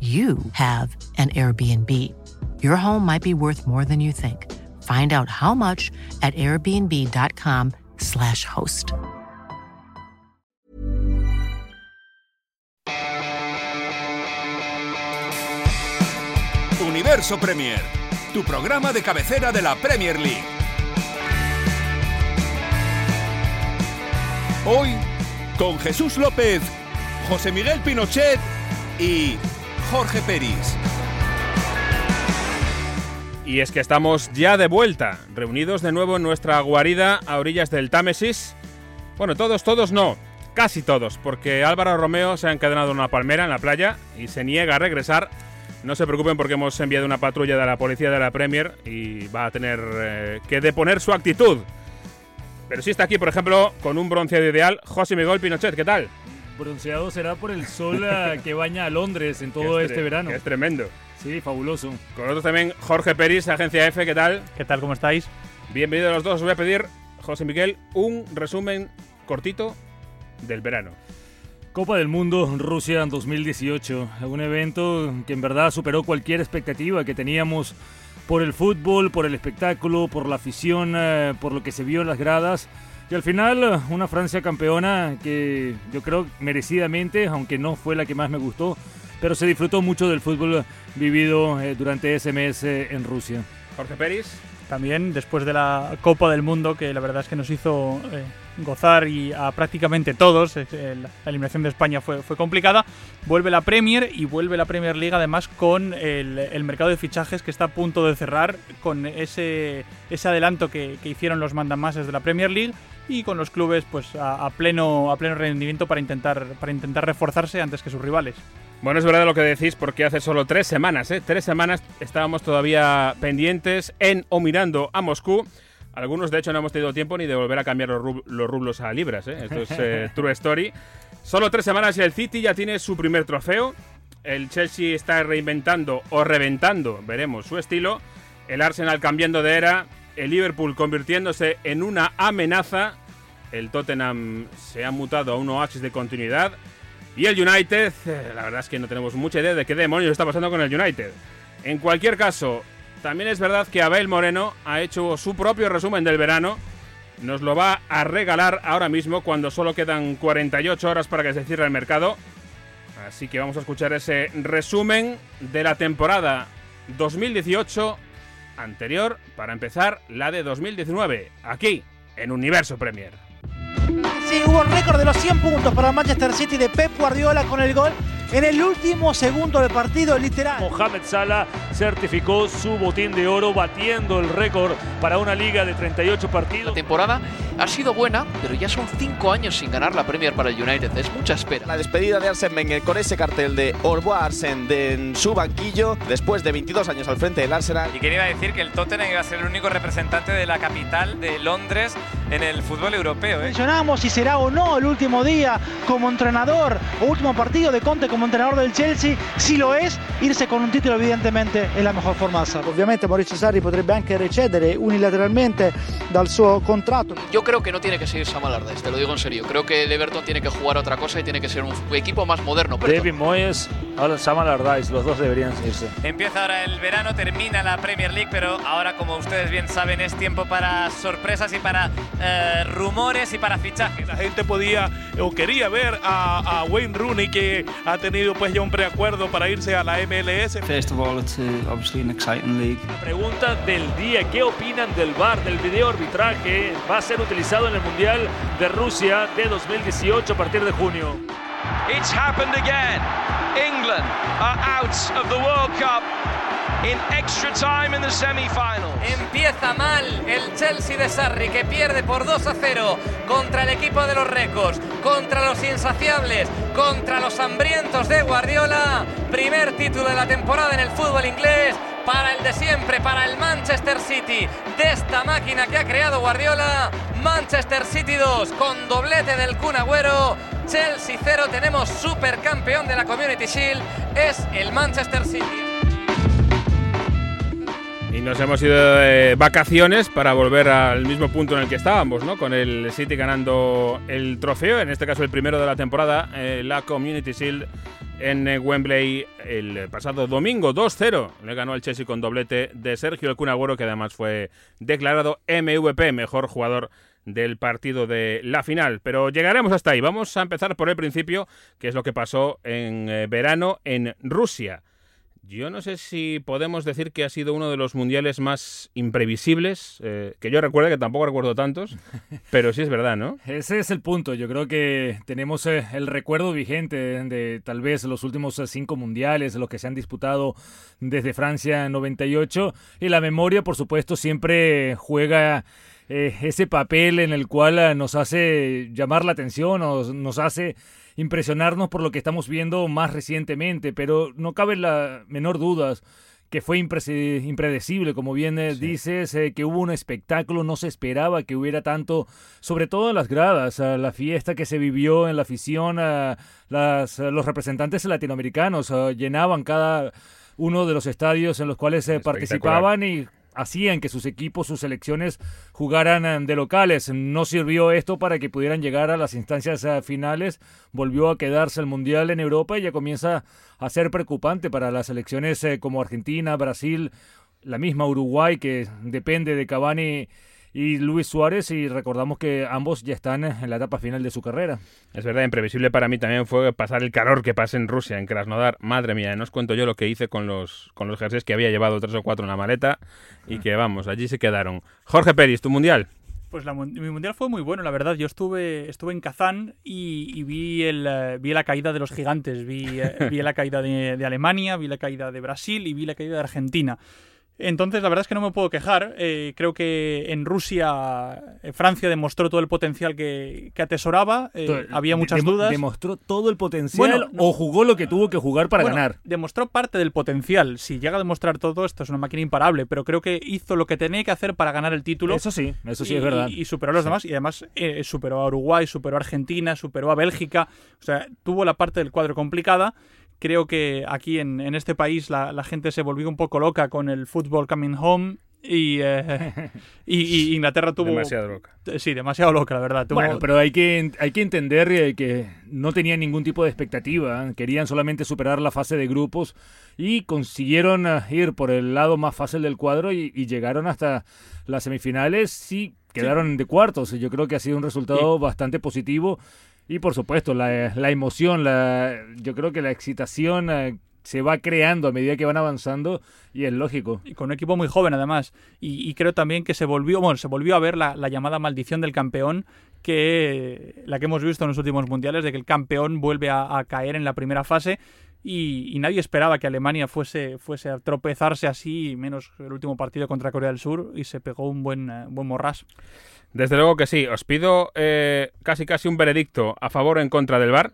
you have an Airbnb. Your home might be worth more than you think. Find out how much at airbnb.com/slash host. Universo Premier, tu programa de cabecera de la Premier League. Hoy, con Jesús López, José Miguel Pinochet y Jorge Peris. Y es que estamos ya de vuelta, reunidos de nuevo en nuestra guarida a orillas del Támesis. Bueno, todos, todos no, casi todos, porque Álvaro Romeo se ha encadenado en una palmera en la playa y se niega a regresar. No se preocupen porque hemos enviado una patrulla de la policía de la Premier y va a tener eh, que deponer su actitud. Pero sí está aquí, por ejemplo, con un bronceado ideal, José Miguel Pinochet, ¿qué tal? Bronceado será por el sol eh, que baña a Londres en todo es este verano. Es tremendo. Sí, fabuloso. Con nosotros también Jorge Peris, Agencia F, ¿qué tal? ¿Qué tal? ¿Cómo estáis? Bienvenidos los dos. Os voy a pedir, José Miguel, un resumen cortito del verano. Copa del Mundo Rusia 2018, un evento que en verdad superó cualquier expectativa que teníamos por el fútbol, por el espectáculo, por la afición, eh, por lo que se vio en las gradas. Y al final, una Francia campeona que yo creo merecidamente, aunque no fue la que más me gustó, pero se disfrutó mucho del fútbol vivido eh, durante ese mes eh, en Rusia. Jorge Peris. También después de la Copa del Mundo, que la verdad es que nos hizo eh, gozar y a prácticamente todos, eh, la eliminación de España fue, fue complicada, vuelve la Premier y vuelve la Premier League además con el, mercado de fichajes que está a punto de cerrar, con ese, ese adelanto que, que hicieron los mandamases de la Premier League y con los clubes pues a, a pleno, a pleno rendimiento para intentar, para intentar reforzarse antes que sus rivales. Bueno, es verdad lo que decís porque hace solo tres semanas, ¿eh? Tres semanas estábamos todavía pendientes en o mirando a Moscú. Algunos, de hecho, no hemos tenido tiempo ni de volver a cambiar los, rub- los rublos a libras, ¿eh? Esto es eh, true story. Solo tres semanas y el City ya tiene su primer trofeo. El Chelsea está reinventando o reventando, veremos su estilo. El Arsenal cambiando de era. El Liverpool convirtiéndose en una amenaza. El Tottenham se ha mutado a un oasis de continuidad. Y el United, eh, la verdad es que no tenemos mucha idea de qué demonios está pasando con el United. En cualquier caso, también es verdad que Abel Moreno ha hecho su propio resumen del verano. Nos lo va a regalar ahora mismo cuando solo quedan 48 horas para que se cierre el mercado. Así que vamos a escuchar ese resumen de la temporada 2018 anterior para empezar la de 2019, aquí en Universo Premier. Sí, hubo récord de los 100 puntos para el Manchester City de Pep Guardiola con el gol en el último segundo del partido, literal. Mohamed Salah certificó su botín de oro batiendo el récord para una liga de 38 La partidos. temporada ha sido buena, pero ya son cinco años sin ganar la Premier para el United. Es mucha espera. La despedida de Arsene Wenger con ese cartel de Au revoir Arsene de- en su banquillo después de 22 años al frente del Arsenal. Y quería decir que el Tottenham iba a ser el único representante de la capital de Londres en el fútbol europeo. ¿eh? Mencionamos si será o no el último día como entrenador o último partido de Conte como entrenador del Chelsea. Si lo es, irse con un título evidentemente es la mejor forma de hacerlo. Ovviamente Maurizio Sarri potrebbe anche recedere unilateralmente dal suo contratto. Yo creo que no tiene que seguir Sam Allardyce, te lo digo en serio. Creo que el Everton tiene que jugar otra cosa y tiene que ser un equipo más moderno. Pero David Moyes Ahora Sam Allardyce, los dos deberían irse. Empieza ahora el verano, termina la Premier League, pero ahora, como ustedes bien saben, es tiempo para sorpresas y para eh, rumores y para fichajes. La gente podía o quería ver a, a, Wayne Rooney, que ha tenido pues ya un preacuerdo para irse a la MLS. First of all, it's uh, obviously an exciting league. La pregunta del día, ¿qué opinan del VAR, del video arbitraje? Va a ser utilizado en el Mundial de Rusia de 2018 a partir de junio. It's happened again. England are out of the World Cup in extra time in the semi-finals. Empieza mal el Chelsea de Sarri que pierde por 2 a 0 contra el equipo de los récords, contra los insaciables, contra los hambrientos de Guardiola. Primer título de la temporada en el fútbol inglés para el de siempre, para el Manchester City, de esta máquina que ha creado Guardiola. Manchester City 2 con doblete del Kun Agüero. Chelsea 0, tenemos supercampeón de la Community Shield, es el Manchester City. Y nos hemos ido de vacaciones para volver al mismo punto en el que estábamos, ¿no? Con el City ganando el trofeo, en este caso el primero de la temporada, eh, la Community Shield en eh, Wembley el pasado domingo 2-0. Le ganó el Chelsea con doblete de Sergio El que además fue declarado MVP, mejor jugador del partido de la final. Pero llegaremos hasta ahí. Vamos a empezar por el principio, que es lo que pasó en eh, verano en Rusia. Yo no sé si podemos decir que ha sido uno de los mundiales más imprevisibles, eh, que yo recuerdo, que tampoco recuerdo tantos, pero sí es verdad, ¿no? Ese es el punto. Yo creo que tenemos eh, el recuerdo vigente de tal vez los últimos eh, cinco mundiales, los que se han disputado desde Francia en 98, y la memoria, por supuesto, siempre juega ese papel en el cual nos hace llamar la atención, nos, nos hace impresionarnos por lo que estamos viendo más recientemente, pero no cabe la menor duda que fue impredecible, como bien eh, dices, eh, que hubo un espectáculo, no se esperaba que hubiera tanto, sobre todo en las gradas, la fiesta que se vivió en la afición, las, los representantes latinoamericanos llenaban cada uno de los estadios en los cuales se participaban y hacían que sus equipos, sus selecciones jugaran eh, de locales. No sirvió esto para que pudieran llegar a las instancias eh, finales. Volvió a quedarse el Mundial en Europa y ya comienza a ser preocupante para las selecciones eh, como Argentina, Brasil, la misma Uruguay que depende de Cavani y Luis Suárez y recordamos que ambos ya están en la etapa final de su carrera. Es verdad, imprevisible para mí también fue pasar el calor que pasa en Rusia, en Krasnodar. Madre mía, no os cuento yo lo que hice con los, con los jerseys que había llevado tres o cuatro en la maleta y que vamos, allí se quedaron. Jorge Peris, tu mundial. Pues la, mi mundial fue muy bueno, la verdad. Yo estuve, estuve en Kazán y, vi, el, eh, vi la caída de los gigantes. Vi, eh, vi la caída de Alemania, vi la caída de Brasil y vi la caída de Argentina. Entonces, la verdad es que no me puedo quejar. Eh, creo que en Rusia, eh, Francia demostró todo el potencial que, atesoraba. Eh, había muchas dudas. ¿Demostró todo el potencial o jugó lo que tuvo que jugar para ganar? Demostró parte del potencial. Si llega a demostrar todo esto, es una máquina imparable. Pero creo que hizo lo que tenía que hacer para ganar el título. Eso sí, eso sí es verdad. Y, superó a los demás. Y además superó a Uruguay, superó a Argentina, superó a Bélgica. O sea, tuvo la parte del cuadro complicada creo que aquí en, en este país la, la, gente se volvió un poco loca con el fútbol coming home y, eh, y, Inglaterra tuvo... Demasiado loca. Sí, demasiado loca, la verdad. Bueno, pero hay que, hay que entender eh, que no tenían ningún tipo de expectativa. ¿eh? Querían solamente superar la fase de grupos y consiguieron ir por el lado más fácil del cuadro y, llegaron hasta las semifinales. Sí, quedaron de cuartos. Yo creo que ha sido un resultado bastante positivo y por supuesto, la, la emoción, la, yo creo que la excitación eh, se va creando a medida que van avanzando y es lógico. Y con un equipo muy joven además. Y, creo también que se volvió, bueno, se volvió a ver la, llamada maldición del campeón, que la que hemos visto en los últimos mundiales, de que el campeón vuelve a, caer en la primera fase. Y, nadie esperaba que Alemania fuese, fuese a tropezarse así, menos el último partido contra Corea del Sur, y se pegó un buen, uh, buen morras. Desde luego que sí. Os pido eh, casi casi un veredicto a favor o en contra del VAR.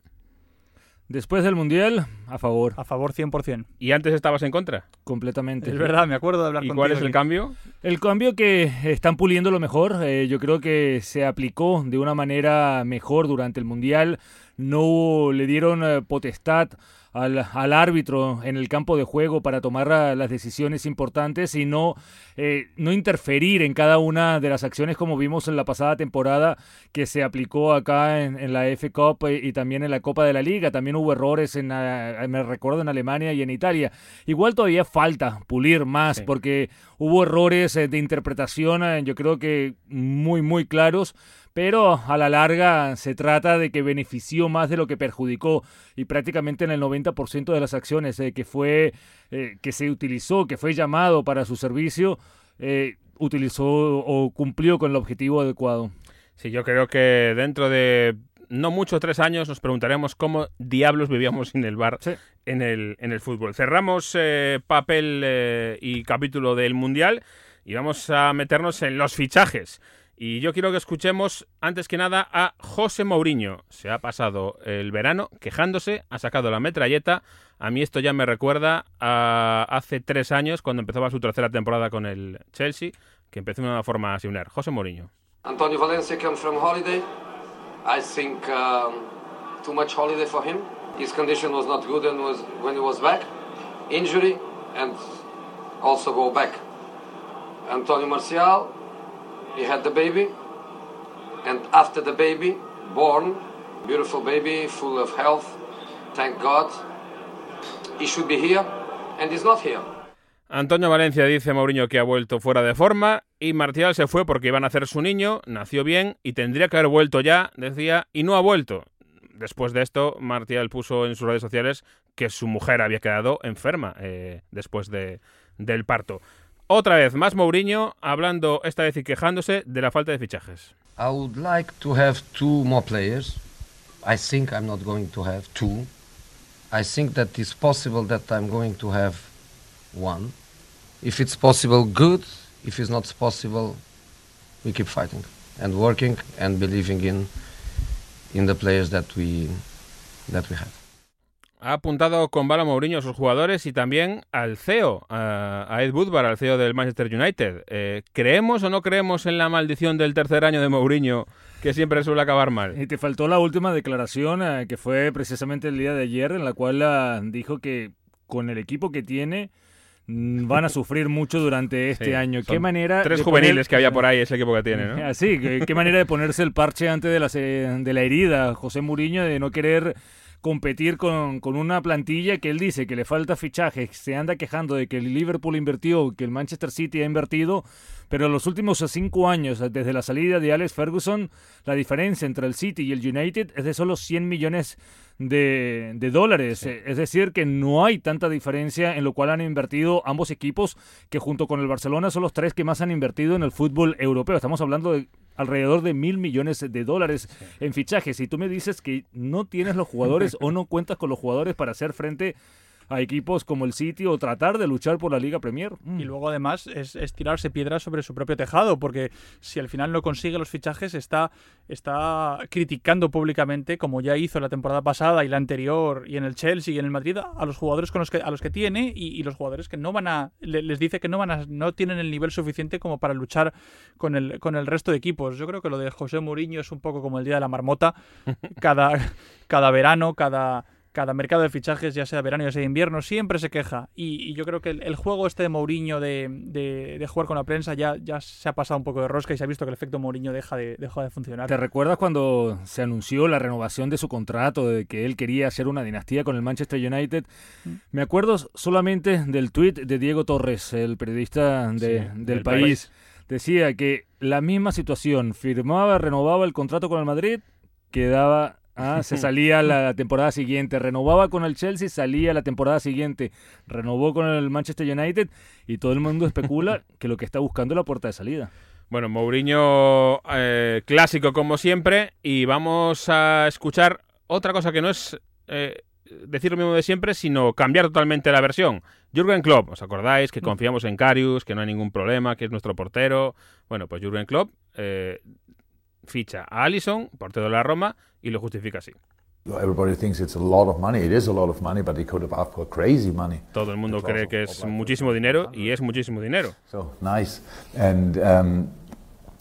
Después del Mundial, a favor. A favor 100%. ¿Y antes estabas en contra? Completamente. Es verdad, me acuerdo de hablar ¿Y contigo. cuál es el cambio? El cambio que están puliendo lo mejor. Eh, yo creo que se aplicó de una manera mejor durante el Mundial. No le dieron eh, potestad al, árbitro en el campo de juego para tomar las decisiones importantes y no, eh, no interferir en cada una de las acciones como vimos en la pasada temporada que se aplicó acá en, la F Cup y, también en la Copa de la Liga. También hubo errores, en, eh, me recuerdo, en Alemania y en Italia. Igual todavía falta pulir más porque hubo errores eh, de interpretación, yo creo que muy, muy claros pero a la larga se trata de que benefició más de lo que perjudicó y prácticamente en el 90% de las acciones eh, que fue eh, que se utilizó, que fue llamado para su servicio, eh, utilizó o cumplió con el objetivo adecuado. Sí, yo creo que dentro de no mucho, tres años, nos preguntaremos cómo diablos vivíamos sin el bar en, el, en el fútbol. Cerramos papel y capítulo del Mundial y vamos a meternos en los fichajes. Y yo quiero que escuchemos antes que nada a José Mourinho. Se ha pasado el verano quejándose, ha sacado la metralleta. A mí esto ya me recuerda a hace tres años cuando empezaba su tercera temporada con el Chelsea, que empezó de una forma similar. José Mourinho. Antonio Valencia comes from holiday. I think um, too much holiday for him. His condition was not good and was when he was back. Injury and also go back. Antonio Marcial he had the baby, and after the baby, born, beautiful baby, full of health, thank God, he should be here, and he's not here. Antonio Valencia dice Mourinho que ha vuelto fuera de forma y Martial se fue porque iban a hacer su niño, nació bien y tendría que haber vuelto ya, decía, y no ha vuelto. Después de esto, Martial puso en sus redes sociales que su mujer había quedado enferma eh, después de, del parto. Otra vez más Mourinho hablando esta vez y quejándose de la falta de fichajes. I would like to have two more players. I think I'm not going to have two. I think that it's possible that I'm going to have one. If it's possible, good. If it's not possible, we keep fighting and working and believing in in the players that we that we have ha apuntado con bala Mourinho a sus jugadores y también al CEO, a, Ed Woodward, al CEO del Manchester United. Eh, ¿Creemos o no creemos en la maldición del tercer año de Mourinho que siempre suele acabar mal? Y te faltó la última declaración eh, que fue precisamente el día de ayer en la cual uh, dijo que con el equipo que tiene mm, van a sufrir mucho durante este año. ¿Qué manera tres juveniles que había por ahí ese equipo que tiene, ¿no? Así, ¿qué, qué manera de ponerse el parche antes de la, de la herida, José Mourinho, de no querer competir con, con, una plantilla que él dice que le falta fichaje, se anda quejando de que el Liverpool invirtió, que el Manchester City ha invertido, pero en los últimos cinco años, desde la salida de Alex Ferguson, la diferencia entre el City y el United es de solo 100 millones de, de dólares. Es decir, que no hay tanta diferencia en lo cual han invertido ambos equipos, que junto con el Barcelona son los tres que más han invertido en el fútbol europeo. Estamos hablando de alrededor de mil millones de dólares en fichajes. Y tú me dices que no tienes los jugadores o no cuentas con los jugadores para hacer frente a equipos como el City o tratar de luchar por la Liga Premier. Y mm. luego además es, tirarse piedras sobre su propio tejado, porque si al final no consigue los fichajes está, está criticando públicamente, como ya hizo la temporada pasada y la anterior y en el Chelsea y en el Madrid, a los jugadores con los que, a los que tiene y, los jugadores que no van a, les dice que no van a, no tienen el nivel suficiente como para luchar con el, con el resto de equipos. Yo creo que lo de José Mourinho es un poco como el día de la marmota, cada, cada verano, cada cada mercado de fichajes, ya sea verano ya sea invierno, siempre se queja. Y, yo creo que el, juego este de Mourinho de, de, jugar con la prensa ya, ya se ha pasado un poco de rosca y se ha visto que el efecto Mourinho deja de, deja de funcionar. ¿Te recuerdas cuando se anunció la renovación de su contrato, de que él quería hacer una dinastía con el Manchester United? Mm. Me acuerdo solamente del tweet de Diego Torres, el periodista del, país. Decía que la misma situación, firmaba, renovaba el contrato con el Madrid, quedaba Ah, se salía la temporada siguiente, renovaba con el Chelsea, salía la temporada siguiente, renovó con el Manchester United y todo el mundo especula que lo que está buscando es la puerta de salida. Bueno, Mourinho eh, clásico como siempre y vamos a escuchar otra cosa que no es eh, decir lo mismo de siempre, sino cambiar totalmente la versión. Jürgen Klopp, ¿os acordáis que mm. confiamos en Karius, que no hay ningún problema, que es nuestro portero? Bueno, pues Jürgen Klopp eh, ficha a Allison, portero de la Roma, y lo justifica así. Todo el mundo cree que es muchísimo dinero y es muchísimo dinero. So nice. And um,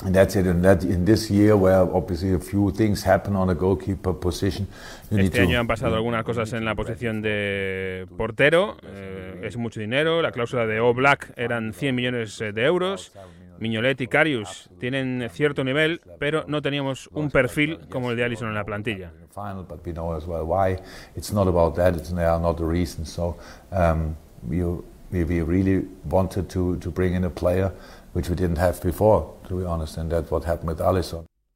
And that's it. And that in this year, where obviously a few things happen on the goalkeeper position, you need Este to. año han pasado algunas cosas en la posición de portero. eh, es mucho dinero. La cláusula de O Black eran 100 millones de euros. Miñolet y Carius tienen cierto nivel, pero no teníamos un perfil como el de Allison en la plantilla. we really wanted to, to bring in a player which we didn't have before, to be honest, and that's what happened with.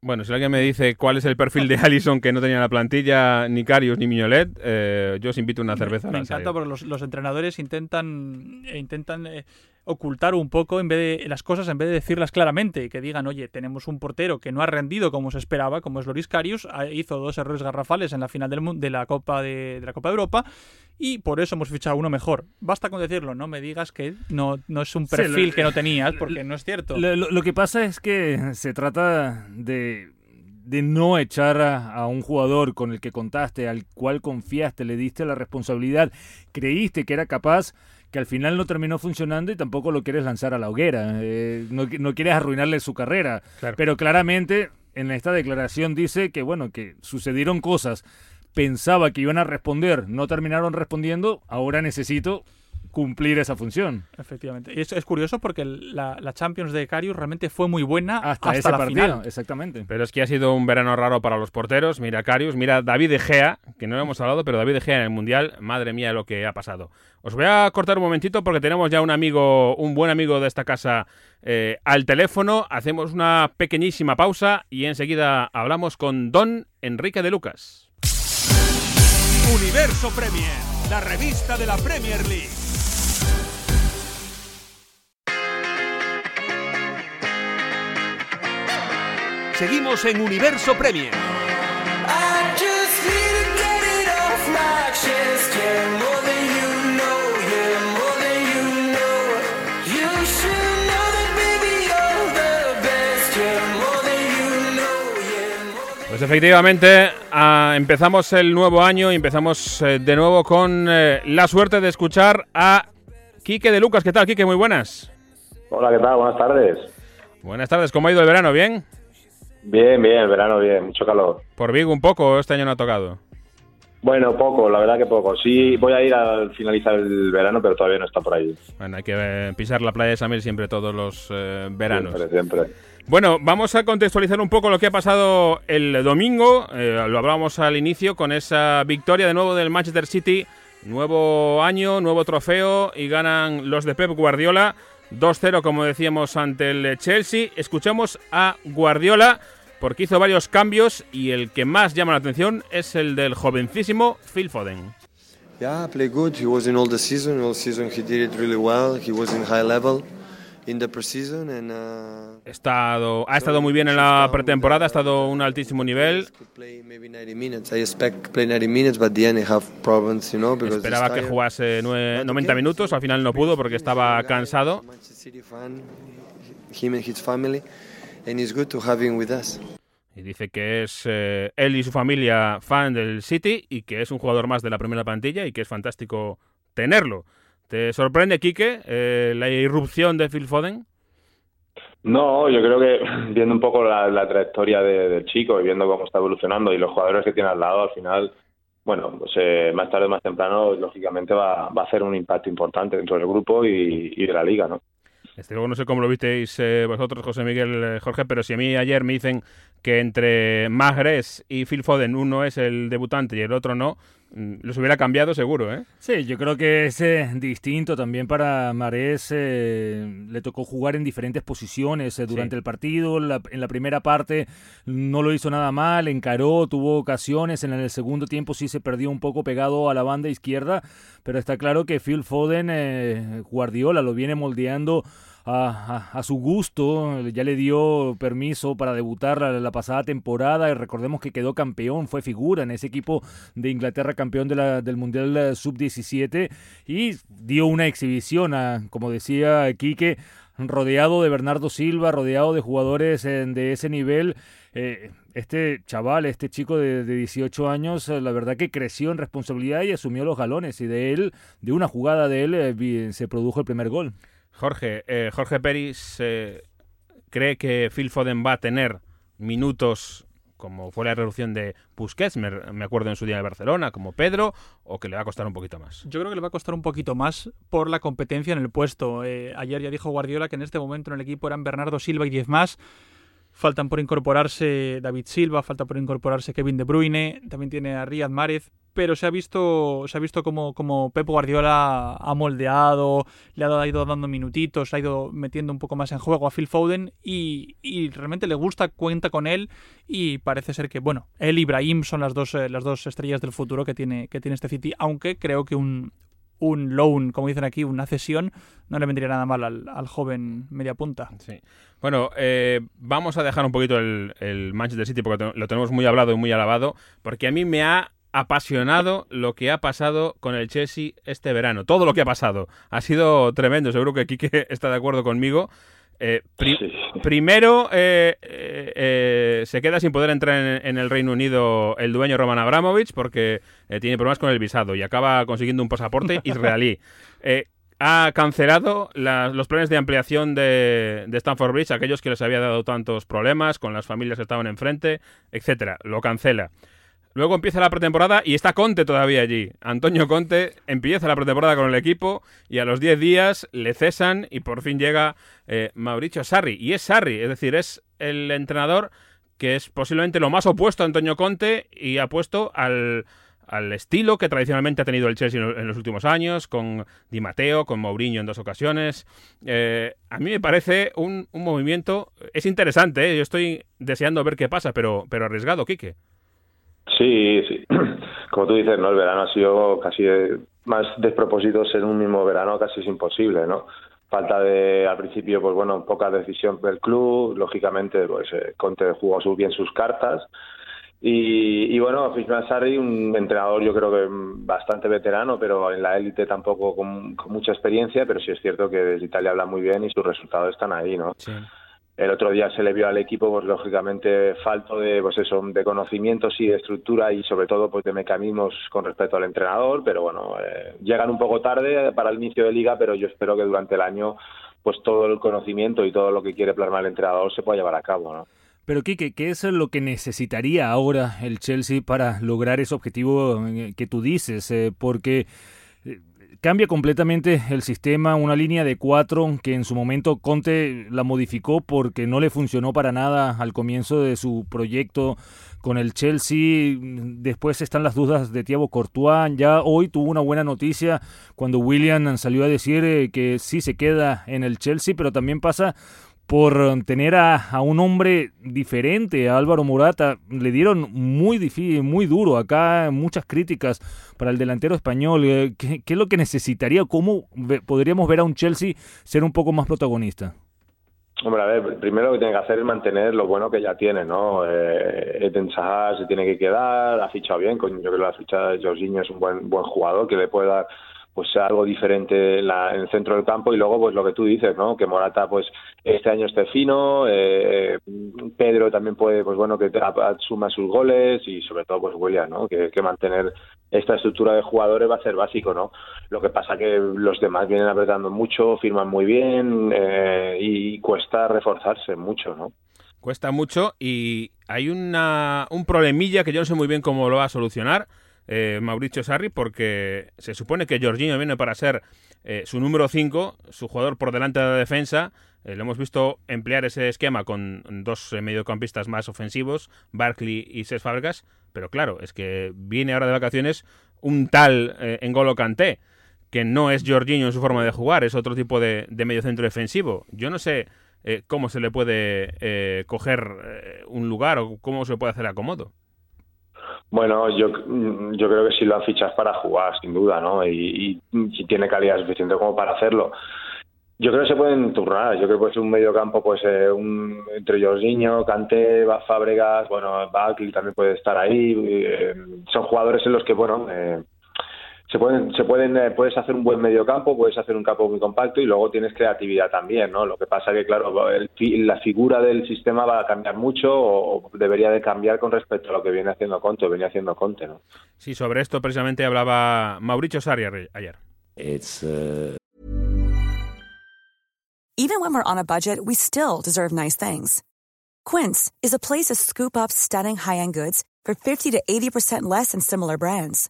Bueno, si alguien me dice cuál es el perfil de Allison que no tenía en la plantilla, ni Carius ni Miñolet, eh, yo os invito a una cerveza. Me a la encanta porque los, los entrenadores intentan, eh, intentan eh, ocultar un poco en vez de las cosas en vez de decirlas claramente y que digan, oye, tenemos un portero que no ha rendido como se esperaba, como es Loris Karius, hizo dos errores garrafales en la final del, de la Copa de, de la Copa de Europa y por eso hemos fichado uno mejor. Basta con decirlo, no me digas que no, no es un Sí, perfil lo- que no tenías, porque no es cierto. Lo que pasa es que se trata de, de no echar a, a un jugador con el que contaste, al cual confiaste, le diste la responsabilidad, creíste que era capaz, que al final no terminó funcionando y tampoco lo quieres lanzar a la hoguera. eh, no, no quieres arruinarle su carrera. Claro. Pero claramente en esta declaración dice que, bueno, que sucedieron cosas. Pensaba que iban a responder, no terminaron respondiendo, ahora necesito cumplir esa función. Efectivamente. Y es, es curioso porque la, la Champions de Karius realmente fue muy buena hasta, Hasta, ese la partido, final. exactamente. Pero es que ha sido un verano raro para los porteros. Mira Carius, mira David De Gea, que no hemos hablado, pero David De Gea en el Mundial, madre mía lo que ha pasado. Os voy a cortar un momentito porque tenemos ya un amigo, un buen amigo de esta casa eh, al teléfono. Hacemos una pequeñísima pausa y enseguida hablamos con Don Enrique de Lucas. Universo Premier, la revista de la Premier League. Seguimos en Universo Premier. Pues efectivamente, ah, empezamos el nuevo año y empezamos eh, de nuevo con eh, la suerte de escuchar a Quique de Lucas. ¿Qué tal, Quique? Muy buenas. Hola, ¿qué tal? Buenas tardes. Buenas tardes, ¿cómo ha ido el verano? ¿Bien? Bien, bien, verano bien, mucho calor. Por Vigo un poco, este año no ha tocado. Bueno, poco, la verdad que poco. Sí, voy a ir al finalizar el verano, pero todavía no está por ahí. Bueno, hay que eh, pisar la playa de Samil siempre todos los eh, veranos. Siempre, siempre. Bueno, vamos a contextualizar un poco lo que ha pasado el domingo. Eh, lo hablábamos al inicio con esa victoria de nuevo del Manchester City. Nuevo año, nuevo trofeo y ganan los de Pep Guardiola 2-0, como decíamos, ante el Chelsea. Escuchamos a Guardiola porque hizo varios cambios y el que más llama la atención es el del jovencísimo Phil Foden. Yeah, play good. He was in all the season. All season he did it really well. He was in high level Estado, ha estado muy bien en la pretemporada, ha estado a un altísimo nivel. play maybe 90 minutes. I expect play 90 minutes, but at the end he have problems, you know, because he's Esperaba que jugase nue- 90 minutos, al final no pudo porque estaba cansado. Y dice que es eh, él y su familia fan del City y que es un jugador más de la primera plantilla y que es fantástico tenerlo. ¿Te sorprende, Quique, eh, la irrupción de Phil Foden? No, yo creo que viendo un poco la, la trayectoria de- del chico y viendo cómo está evolucionando y los jugadores que tiene al lado, al final, bueno, pues eh, más tarde o más temprano, lógicamente va, va a hacer un impacto importante dentro del grupo y, y de la liga, ¿no? Este luego no sé cómo lo visteis eh, vosotros, José Miguel, Jorge, pero si a mí ayer me dicen que entre Magres y Phil Foden uno es el debutante y el otro no, mm, los hubiera cambiado seguro, ¿eh? Sí, yo creo que es eh, distinto también para Marés. eh, le tocó jugar en diferentes posiciones eh, durante Sí. el partido. La- en la primera parte no lo hizo nada mal, encaró, tuvo ocasiones. En el segundo tiempo sí se perdió un poco pegado a la banda izquierda. Pero está claro que Phil Foden, eh, Guardiola, lo viene moldeando. A, su gusto, ya le dio permiso para debutar la, pasada temporada y recordemos que quedó campeón, fue figura en ese equipo de Inglaterra campeón del Mundial eh, Sub-17 y dio una exhibición, como decía Quique, rodeado de Bernardo Silva, rodeado de jugadores eh, de ese nivel. Eh, este chaval, este chico de, de 18 años, eh, la verdad que creció en responsabilidad y asumió los galones y de él, de una jugada de él, se produjo el primer gol. Jorge, eh, Jorge Peris, eh, cree que Phil Foden va a tener minutos como fue la reducción de Busquets, me, acuerdo en su día de Barcelona, como Pedro, o que le va a costar un poquito más? Yo creo que le va a costar un poquito más por la competencia en el puesto. Eh, ayer ya dijo Guardiola que en este momento en el equipo eran Bernardo Silva y 10 más. Faltan por incorporarse David Silva, falta por incorporarse Kevin De Bruyne, también tiene a Riyad Mahrez, pero se ha visto, se ha visto como, como Pep Guardiola ha moldeado, le ha ido dando minutitos, ha ido metiendo un poco más en juego a Phil Foden y, realmente le gusta, cuenta con él y parece ser que, bueno, él y Brahim son las dos, eh, las dos estrellas del futuro que tiene, que tiene este City, aunque creo que un, un loan, como dicen aquí, una cesión, no le vendría nada mal al, al joven media punta. Sí. Bueno, eh, vamos a dejar un poquito el Manchester City porque lo tenemos muy hablado y muy alabado, porque a mí me ha apasionado lo que ha pasado con el Chelsea este verano. Todo lo que ha pasado. Ha sido tremendo. Seguro que Quique está de acuerdo conmigo. Eh, pri sí. Primero, eh, eh, se queda sin poder entrar en, en, el Reino Unido el dueño Roman Abramovich porque tiene problemas con el visado y acaba consiguiendo un pasaporte israelí. ha cancelado la, los planes de ampliación de, de, Stanford Bridge, aquellos que les había dado tantos problemas con las familias que estaban enfrente, etcétera. Lo cancela. Luego empieza la pretemporada y está Conte todavía allí. Antonio Conte empieza la pretemporada con el equipo y a los 10 días le cesan y por fin llega eh, Mauricio Sarri. Y es Sarri, es decir, es el entrenador que es posiblemente lo más opuesto a Antonio Conte y ha puesto al, al estilo que tradicionalmente ha tenido el Chelsea en los últimos años, con Di Matteo, con Mourinho en dos ocasiones. Eh, a mí me parece un, un movimiento, es interesante, ¿eh? yo estoy deseando ver qué pasa, pero, pero arriesgado, Quique. Sí, sí. Como tú dices, ¿no? El verano ha sido casi más despropósitos en un mismo verano, casi es imposible, ¿no? Falta de, al principio, pues bueno, poca decisión del club, lógicamente, pues eh, Conte jugó bien sus cartas. Y, y bueno, Fisman Sarri, un entrenador yo creo que bastante veterano, pero en la élite tampoco con, con, mucha experiencia, pero sí es cierto que desde Italia habla muy bien y sus resultados están ahí, ¿no? Sí. El otro día se le vio al equipo, pues lógicamente, falto de, pues eso, de conocimientos y de estructura y sobre todo pues de mecanismos con respecto al entrenador, pero bueno, eh, llegan un poco tarde para el inicio de liga, pero yo espero que durante el año pues todo el conocimiento y todo lo que quiere plasmar el entrenador se pueda llevar a cabo, ¿no? Pero Quique, ¿qué es lo que necesitaría ahora el Chelsea para lograr ese objetivo que tú dices? Eh, porque cambia completamente el sistema, una línea de cuatro que en su momento Conte la modificó porque no le funcionó para nada al comienzo de su proyecto con el Chelsea. Después están las dudas de Thiago Courtois. Ya hoy tuvo una buena noticia cuando William salió a decir eh, que sí se queda en el Chelsea, pero también pasa por tener a, a, un hombre diferente, a Álvaro Morata. Le dieron muy difícil, muy duro acá, muchas críticas para el delantero español. Eh, ¿Qué, es lo que necesitaría? ¿Cómo podríamos ver a un Chelsea ser un poco más protagonista? Hombre, a ver, primero lo que tiene que hacer es mantener lo bueno que ya tiene, ¿no? Eh, Eden Sahar se tiene que quedar, ha fichado bien, yo creo que la fichada de Jorginho es un buen buen jugador que le puede dar pues algo diferente en, la, en, el centro del campo y luego pues lo que tú dices no que Morata pues este año esté fino eh, Pedro también puede pues bueno que suma sus goles y sobre todo pues William no que, mantener esta estructura de jugadores va a ser básico no lo que pasa que los demás vienen apretando mucho firman muy bien eh, y cuesta reforzarse mucho no cuesta mucho y hay una un problemilla que yo no sé muy bien cómo lo va a solucionar eh, Mauricio Sarri porque se supone que Jorginho viene para ser eh, su número 5, su jugador por delante de la defensa. Eh, lo hemos visto emplear ese esquema con dos eh, mediocampistas más ofensivos, Barkley y Cesc Fábregas, pero claro, es que viene ahora de vacaciones un tal Engolo Kanté, que no es Jorginho en su forma de jugar, es otro tipo de, de mediocentro defensivo. Yo no sé cómo se le puede coger un lugar o cómo se puede hacer acomodo. Bueno, yo, yo creo que sí lo han fichado para jugar, sin duda, ¿no? Y, y, y, tiene calidad suficiente como para hacerlo. Yo creo que se pueden turnar. Yo creo que puede ser un medio campo, pues eh, un, entre Jorginho, Kanté, Fábregas, bueno, Buckley también puede estar ahí. Eh, son jugadores en los que, bueno, eh, se pueden, se pueden, eh, puedes hacer un buen mediocampo, puedes hacer un campo muy compacto y luego tienes creatividad también, ¿no? Lo que pasa que, claro, el, la figura del sistema va a cambiar mucho o debería de cambiar con respecto a lo que viene haciendo Conte, o venía haciendo Conte, ¿no? Sí, sobre esto precisamente hablaba Mauricio Sarri ayer. It's, uh... Even when we're on a budget, we still deserve nice things. Quince is a place to scoop up stunning high-end goods for 50 to 80% less than similar brands.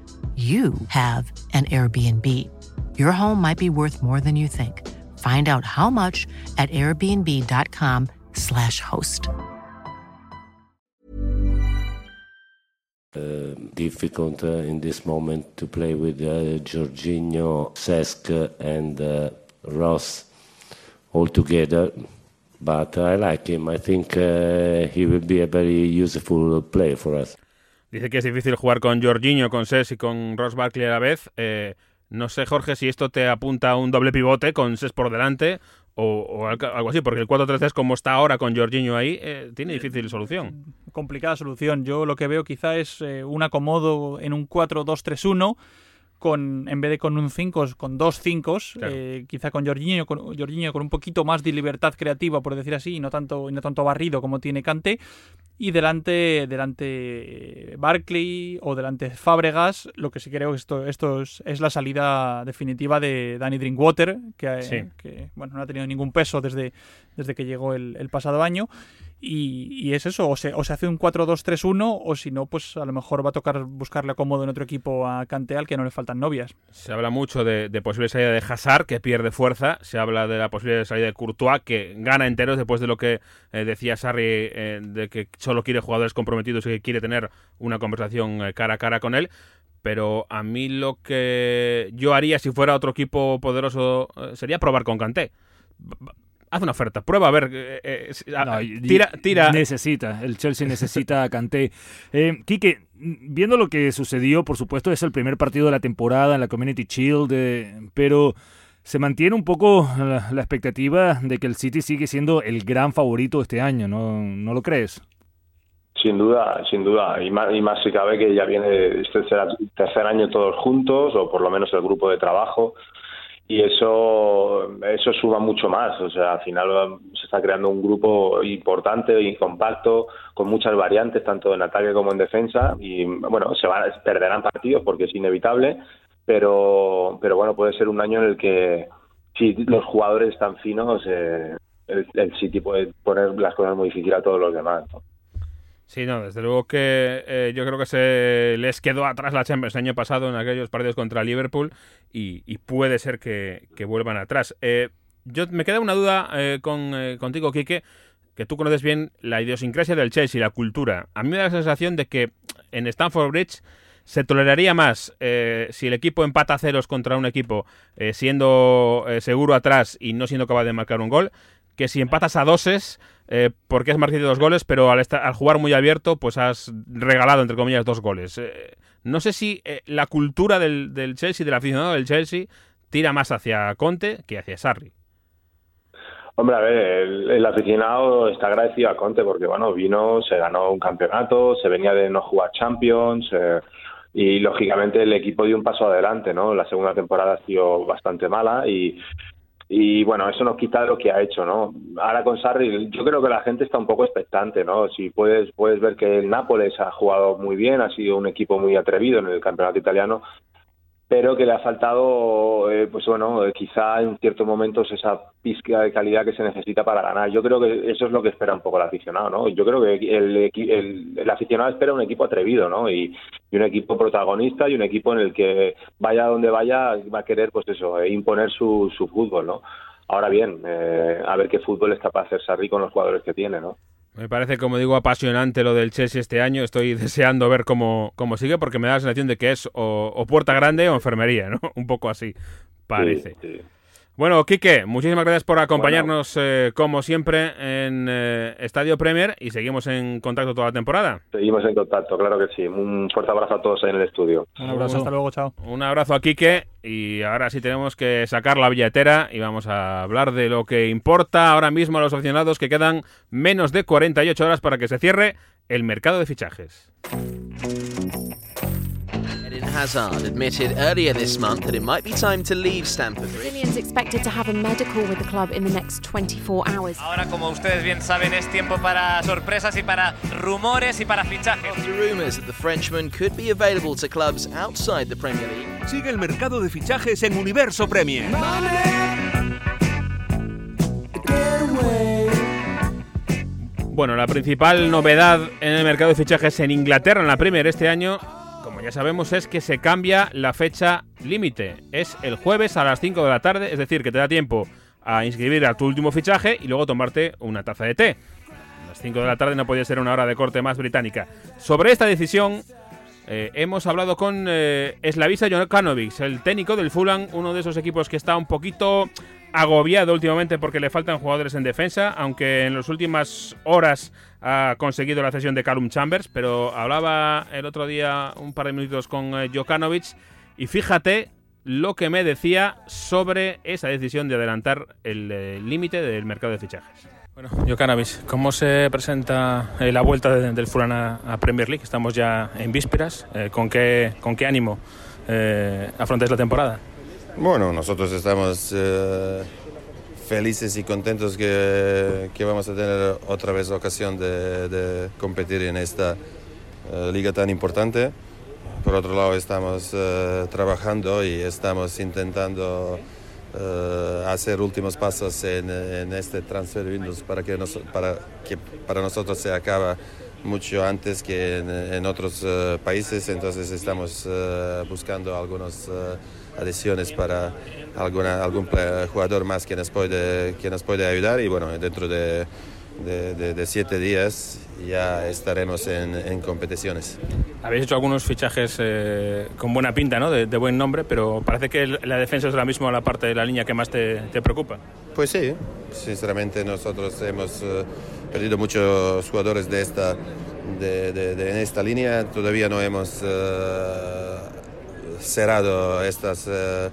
you have an Airbnb. Your home might be worth more than you think. Find out how much at airbnb.com/slash host. Uh, difficult uh, in this moment to play with uh, Jorginho, Cesc, and uh, Ross all together. But I like him. I think uh, he will be a very useful player for us. Dice que es difícil jugar con Jorginho, con Ses y con Ross Barkley a la vez. Eh, no sé, Jorge, si esto te apunta a un doble pivote con Ses por delante o, o algo así, porque el 4-3-3 como está ahora con Jorginho ahí, eh, tiene difícil solución. Complicada solución. Yo lo que veo quizá es eh, un acomodo en un 4-2-3-1 con en vez de con un 5 con dos 5 Claro. eh, quizá con Jorginho con Jorginho con un poquito más de libertad creativa por decir así y no tanto y no tanto barrido como tiene Kanté y delante delante Barkley o delante Fábregas lo que sí creo que esto esto es, es la salida definitiva de Danny Drinkwater que, eh, Sí. que, bueno no ha tenido ningún peso desde desde que llegó el, el pasado año y, es eso, o se, o se hace un 4-2-3-1 o si no, pues a lo mejor va a tocar buscarle acomodo en otro equipo a Kanté al que no le faltan novias. Se habla mucho de, de posible salida de Hazard, que pierde fuerza. Se habla de la posible salida de Courtois, que gana enteros después de lo que eh, decía Sarri, eh, de que solo quiere jugadores comprometidos y que quiere tener una conversación eh, cara a cara con él. Pero a mí lo que yo haría si fuera otro equipo poderoso sería probar con Kanté. Haz una oferta, prueba a ver. eh, eh, No, y- tira, tira. Necesita, el Chelsea necesita a Kanté. Eh, Quique, viendo lo que sucedió, por supuesto, es el primer partido de la temporada en la Community Shield, eh, pero se mantiene un poco la, la expectativa de que el City sigue siendo el gran favorito este año, ¿no, ¿No lo crees? Sin duda, sin duda. Y más, y más si cabe que ya viene este tercer, tercer año todos juntos, o por lo menos el grupo de trabajo. Y eso, eso suma mucho más. O sea, al final se está creando un grupo importante y compacto, con muchas variantes, tanto en ataque como en defensa. Y bueno, se van, perderán partidos porque es inevitable, pero, pero bueno, puede ser un año en el que si los jugadores están finos, eh, el, el City puede poner las cosas muy difíciles a todos los demás. Sí, no, desde luego que eh, yo creo que se les quedó atrás la Champions el año pasado en aquellos partidos contra Liverpool y, puede ser que, vuelvan atrás. Eh, yo me queda una duda eh, con, eh, contigo, Quique, que tú conoces bien la idiosincrasia del Chelsea, la cultura. A mí me da la sensación de que en Stamford Bridge se toleraría más eh, si el equipo empata ceros contra un equipo eh, siendo eh, seguro atrás y no siendo capaz de marcar un gol, que si empatas a doses eh, porque has marcado dos goles, pero al, esta- al jugar muy abierto, pues has regalado, entre comillas, dos goles. Eh, no sé si eh, la cultura del, del Chelsea, del aficionado del Chelsea, tira más hacia Conte que hacia Sarri. Hombre, a ver, el, el aficionado está agradecido a Conte porque, bueno, vino, se ganó un campeonato, se venía de no jugar Champions eh, y, lógicamente, el equipo dio un paso adelante, ¿no? La segunda temporada ha sido bastante mala y, y bueno, eso nos quita lo que ha hecho, ¿no? Ahora con Sarri, yo creo que la gente está un poco expectante, ¿no? Si puedes, puedes ver que el Nápoles ha jugado muy bien, ha sido un equipo muy atrevido en el campeonato italiano, pero que le ha faltado, eh, pues bueno, eh, quizá en ciertos momentos esa pizca de calidad que se necesita para ganar. Yo creo que eso es lo que espera un poco el aficionado, ¿no? Yo creo que el, el, el aficionado espera un equipo atrevido, ¿no? Y, y, un equipo protagonista y un equipo en el que vaya donde vaya va a querer, pues eso, eh, imponer su, su fútbol, ¿no? Ahora bien, eh, a ver qué fútbol es capaz de hacer Sarri con los jugadores que tiene, ¿no? Me parece, como digo, apasionante lo del Chelsea este año. Estoy deseando ver cómo, cómo sigue porque me da la sensación de que es o, o puerta grande o enfermería, ¿no? Un poco así, parece. Sí, sí. Bueno, Quique, muchísimas gracias por acompañarnos bueno. eh, como siempre en eh, Estadio Premier y seguimos en contacto toda la temporada. Seguimos en contacto, claro que sí. Un fuerte abrazo a todos ahí en el estudio. Un abrazo, hasta luego, chao. Un abrazo a Quique y ahora sí tenemos que sacar la billetera y vamos a hablar de lo que importa ahora mismo a los aficionados que quedan menos de 48 horas para que se cierre el mercado de fichajes. Hazard admitted earlier this month that it might be time to leave Stamford Bridge. Brazilian's expected to have a medical with the club in the next 24 hours. Ahora, como ustedes bien saben, es tiempo para sorpresas y para rumores y para fichajes. After rumours that the Frenchman could be available to clubs outside the Premier League. Sigue el mercado de fichajes en Universo Premier. Bueno, la principal novedad en el mercado de fichajes en Inglaterra en la Premier este año ya sabemos, es que se cambia la fecha límite. Es el jueves a las 5 de la tarde, es decir, que te da tiempo a inscribir a tu último fichaje y luego tomarte una taza de té. A las 5 de la tarde no podía ser una hora de corte más británica. Sobre esta decisión eh, hemos hablado con eh, Slavisa Jokanovic, el técnico del Fulham, uno de esos equipos que está un poquito agobiado últimamente porque le faltan jugadores en defensa, aunque en las últimas horas ha conseguido la cesión de Callum Chambers, pero hablaba el otro día un par de minutos con eh, Jokanovic y fíjate lo que me decía sobre esa decisión de adelantar el límite del mercado de fichajes. Bueno, Jokanovic, ¿cómo se presenta eh, la vuelta de, del Fulham a, Premier League? Estamos ya en vísperas. Eh, ¿con, qué, ¿Con qué ánimo afrontáis la temporada? Bueno, nosotros estamos eh, felices y contentos que, que, vamos a tener otra vez ocasión de, de competir en esta eh, liga tan importante. Por otro lado, estamos eh, trabajando y estamos intentando hacer últimos pasos en, en este transfer windows para que, nos, para que para nosotros se acaba mucho antes que en, en otros países. Entonces estamos buscando algunos adiciones para alguna, algún jugador más que nos, puede, que nos puede ayudar y bueno, dentro de, de, de, de siete días ya estaremos en, en, competiciones. Habéis hecho algunos fichajes eh, con buena pinta, ¿no? De, de, buen nombre, pero parece que la defensa es ahora mismo la parte de la línea que más te, te preocupa. Pues sí, sinceramente nosotros hemos uh, perdido muchos jugadores de esta, de, de, en esta línea, todavía no hemos... Uh, cerrado estas, uh,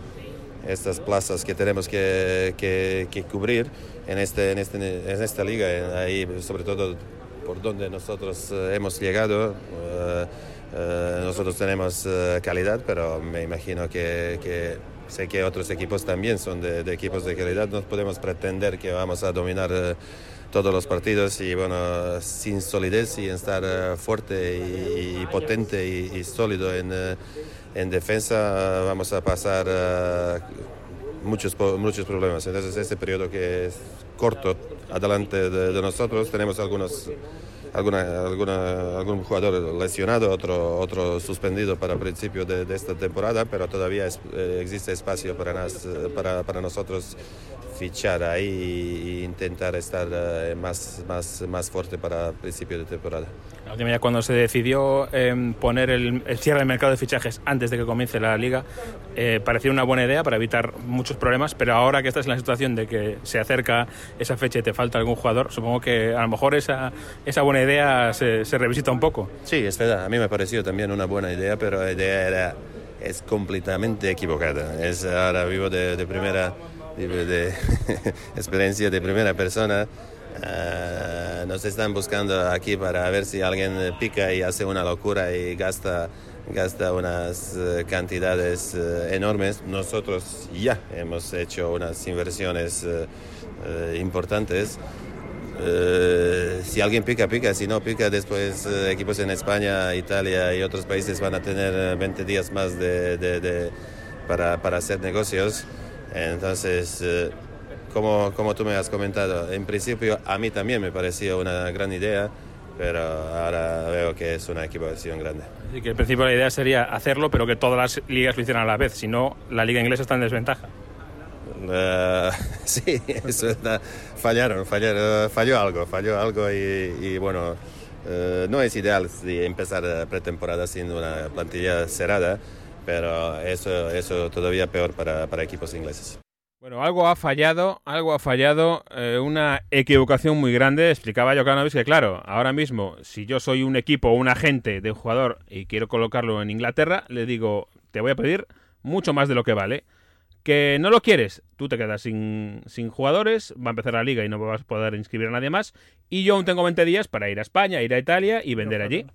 estas plazas que tenemos que, que, que cubrir en, este, en, este, en esta liga, ahí sobre todo por donde nosotros uh, hemos llegado. Uh, nosotros tenemos calidad, pero me imagino que, que, sé que otros equipos también son de, de, equipos de calidad. No podemos pretender que vamos a dominar todos los partidos y bueno, sin solidez y estar fuerte y, y potente y, y sólido en en defensa vamos a pasar uh, muchos, muchos problemas. Entonces, este periodo que es corto adelante de, nosotros, tenemos algunos, alguna, alguna, algún jugador lesionado, otro, otro suspendido para principio de, esta temporada, pero todavía es, eh, existe espacio para, para, nosotros fichar ahí e intentar estar uh, más, más, más fuerte para principio de temporada. La última ya cuando se decidió eh, poner el, el, cierre del mercado de fichajes antes de que comience la liga, eh, parecía una buena idea para evitar muchos problemas, pero ahora que estás en la situación de que se acerca esa fecha y te falta algún jugador, supongo que a lo mejor esa, esa buena idea se, se revisita un poco. Sí, es verdad, a mí me pareció también una buena idea, pero la idea era, es completamente equivocada. Es, ahora vivo de, de primera de, de experiencia de primera persona Eh, nos están buscando aquí para ver si alguien pica y hace una locura y gasta, gasta unas eh, cantidades eh, enormes. Nosotros ya hemos hecho unas inversiones importantes. Si alguien pica, pica. Si no pica, después equipos en España, Italia y otros países van a tener eh, 20 días más de, para, para hacer negocios. Entonces, como, como tú me has comentado, en principio a mí también me pareció una gran idea, pero ahora veo que es una equivocación grande. Así que el principio la idea sería hacerlo, pero que todas las ligas lo hicieran a la vez. Si no, la liga inglesa está en desventaja. Eh, sí, eso está, fallaron, fallaron, falló algo, falló algo y, y bueno, eh, no es ideal si empezar pretemporada sin una plantilla cerrada, pero eso, eso todavía peor para, para equipos ingleses. Bueno, algo ha fallado, algo ha fallado, eh, una equivocación muy grande. Explicaba Jokanovic que, claro, ahora mismo, si yo soy un equipo o un agente de un jugador y quiero colocarlo en Inglaterra, le digo, te voy a pedir mucho más de lo que vale. Que no lo quieres, tú te quedas sin, sin jugadores, va a empezar la liga y no vas a poder inscribir a nadie más. Y yo aún tengo 20 días para ir a España, ir a Italia y vender allí.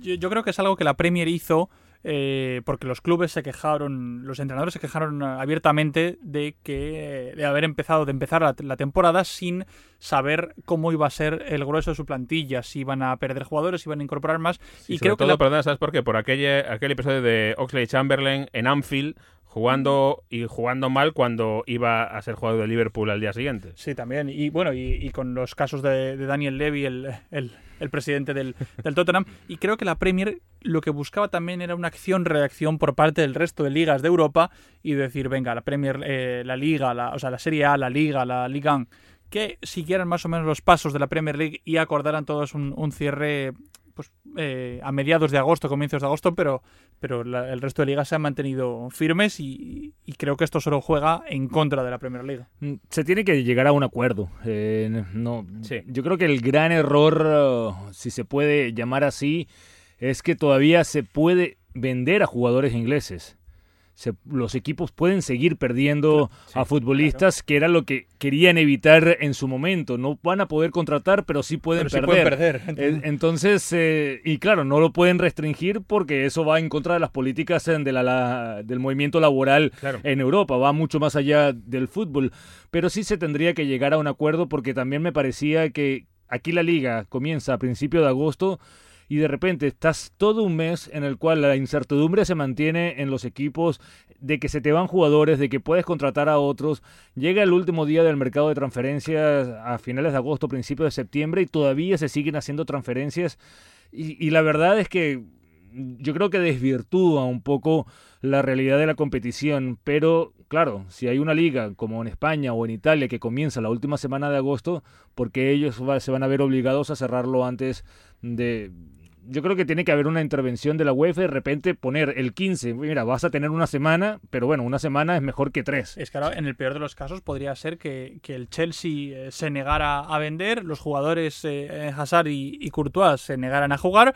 Yo, yo creo que es algo que la Premier hizo eh, porque los clubes se quejaron, los entrenadores se quejaron abiertamente de que de haber empezado, de empezar la, la temporada sin saber cómo iba a ser el grueso de su plantilla, si iban a perder jugadores, si iban a incorporar más. Y y sobre creo que todo, la- perdona, ¿sabes por qué? Por aquel, aquel episodio de Oxley Chamberlain en Anfield, jugando y jugando mal cuando iba a ser jugador de Liverpool al día siguiente. Sí, también. Y bueno, y, con los casos de, Daniel Levy, el, el- presidente del, del Tottenham. Y creo que la Premier lo que buscaba también era una acción-reacción por parte del resto de ligas de Europa y decir, venga, la Premier, eh, la Liga, la, o sea, la Serie A, la Liga, la Liga 1, que siguieran más o menos los pasos de la Premier League y acordaran todos un cierre pues eh, a mediados de agosto, comienzos de agosto, pero, pero la- el resto de ligas se han mantenido firmes y, y creo que esto solo juega en contra de la Premier League. Mm, Se tiene que llegar a un acuerdo. Eh, no, Yo creo que el gran error, uh, si se puede llamar así, es que todavía se puede vender a jugadores ingleses. Se- los equipos pueden seguir perdiendo a futbolistas, que era lo que querían evitar en su momento. No van a poder contratar, pero sí pueden Pero sí perder. pueden perder. Entonces, eh, y claro, no lo pueden restringir porque eso va en contra de las políticas eh, de la- la- del movimiento laboral Claro. en Europa, va mucho más allá del fútbol. Pero sí se tendría que llegar a un acuerdo porque también me parecía que aquí la liga comienza a principio de agosto y de repente estás todo un mes en el cual la incertidumbre se mantiene en los equipos de que se te van jugadores, de que puedes contratar a otros. Llega el último día del mercado de transferencias a finales de agosto, principios de septiembre y todavía se siguen haciendo transferencias. Y, la verdad es que yo creo que desvirtúa un poco la realidad de la competición, pero claro, si hay una liga como en España o en Italia que comienza la última semana de agosto, porque ellos se van a ver obligados a cerrarlo antes de... Yo creo que tiene que haber una intervención de la UEFA de repente poner el 15, mira, vas a tener una semana, pero bueno, una semana es mejor que tres. Es que ahora, en el peor de los casos, podría ser que, que el Chelsea eh, se negara a vender, los jugadores eh, Hazard y, y Courtois se negaran a jugar,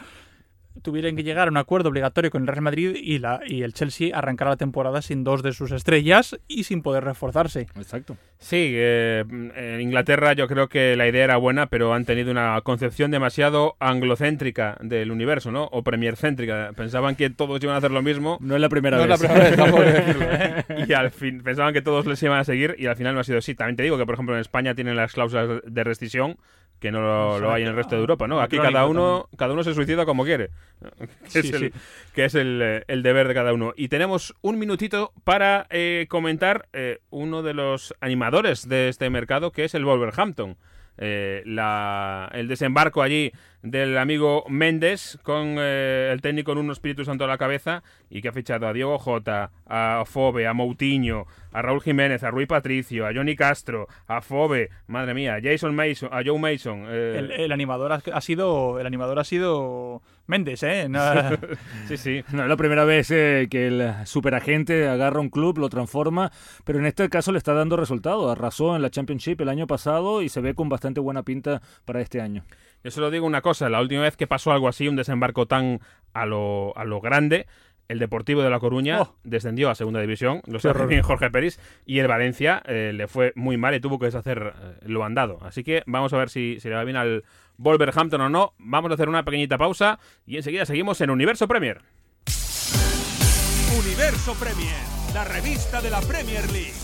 tuvieran que llegar a un acuerdo obligatorio con el Real Madrid y, la, y el Chelsea arrancara la temporada sin dos de sus estrellas y sin poder reforzarse. Exacto. Sí, eh, en Inglaterra yo creo que la idea era buena, pero han tenido una concepción demasiado anglocéntrica del universo, ¿no? O premiercéntrica. Pensaban que todos iban a hacer lo mismo. No es la primera No vez. es la primera vez, tampoco decirlo, ¿eh? Y al fin, pensaban que todos les iban a seguir y al final no ha sido así. También te digo que, por ejemplo, en España tienen las cláusulas de rescisión que no lo, lo hay en el resto de Europa, ¿no? Aquí cada uno, cada uno se suicida como quiere. Que es, Sí, el, sí. que es el, eh, el deber de cada uno. Y tenemos un minutito para eh, comentar eh, uno de los animadores de este mercado, que es el Wolverhampton. Eh, la- el desembarco allí del amigo Méndez con eh, el técnico en un Espíritu Santo a la cabeza y que ha fichado a Diego Jota, a Fobe, a Moutinho, a Raúl Jiménez, a Rui Patricio, a Johnny Castro, a Fobe, madre mía, a Jason Mason, a Joe Mason. eh, El, el animador ha, ha sido el animador ha sido Méndez, ¿eh? No- sí, sí. No es la primera vez eh, que el superagente agarra un club, lo transforma, pero en este caso le está dando resultado. Arrasó en la Championship el año pasado y se ve con bastante buena pinta para este año. Yo solo digo una cosa, la última vez que pasó algo así, un desembarco tan a lo, a lo grande, el Deportivo de La Coruña Oh. descendió a Segunda División, lo horror. bien Jorge Peris, y el Valencia eh, le fue muy mal y tuvo que deshacer eh, lo andado. Así que vamos a ver si, si le va bien al Wolverhampton o no. Vamos a hacer una pequeñita pausa y enseguida seguimos en Universo Premier. Universo Premier, la revista de la Premier League.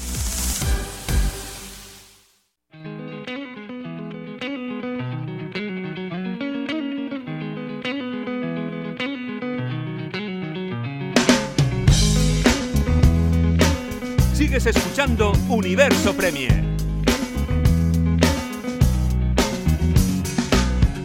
Sigues escuchando Universo Premier.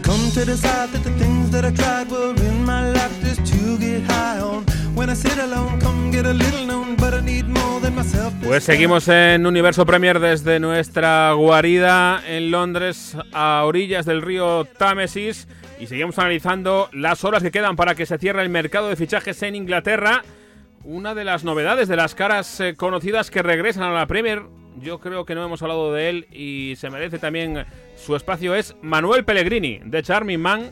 Come to decide that the things that I tried were in my life just to get high on. When I sit alone, come get a little known, but I need more than myself. Pues seguimos en Universo Premier desde nuestra guarida en Londres, a orillas del río Támesis, y seguimos analizando las horas que quedan para que se cierre el mercado de fichajes en Inglaterra. Una de las novedades de las caras eh, conocidas que regresan a la Premier, yo creo que no hemos hablado de él y se merece también su espacio, es Manuel Pellegrini, de Charming Man.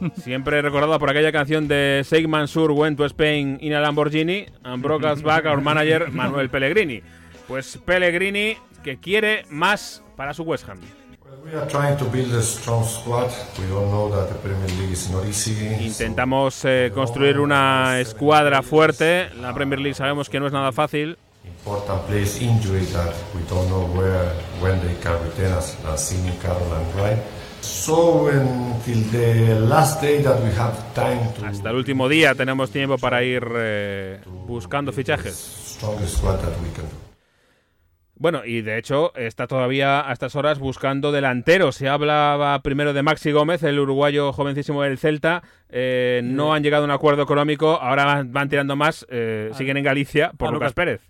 Siempre recordado por aquella canción de Sheikh Mansour Went to Spain in a Lamborghini and broke us back our manager Manuel Pellegrini. Pues Pellegrini que quiere más para su West Ham. Intentamos eh, construir una escuadra fuerte. La Premier League sabemos que no es nada fácil. Important players injury that we don't know where, when they can return us. Lassini, Carroll and Wright. So until the last day that we have time to Hasta el último día tenemos tiempo para ir eh, buscando fichajes. Bueno, y de hecho está todavía a estas horas buscando delantero. Se hablaba primero de Maxi Gómez, el uruguayo jovencísimo del Celta. Eh, no han llegado a un acuerdo económico, ahora van, van tirando más. eh, siguen en Galicia por Lucas Pérez.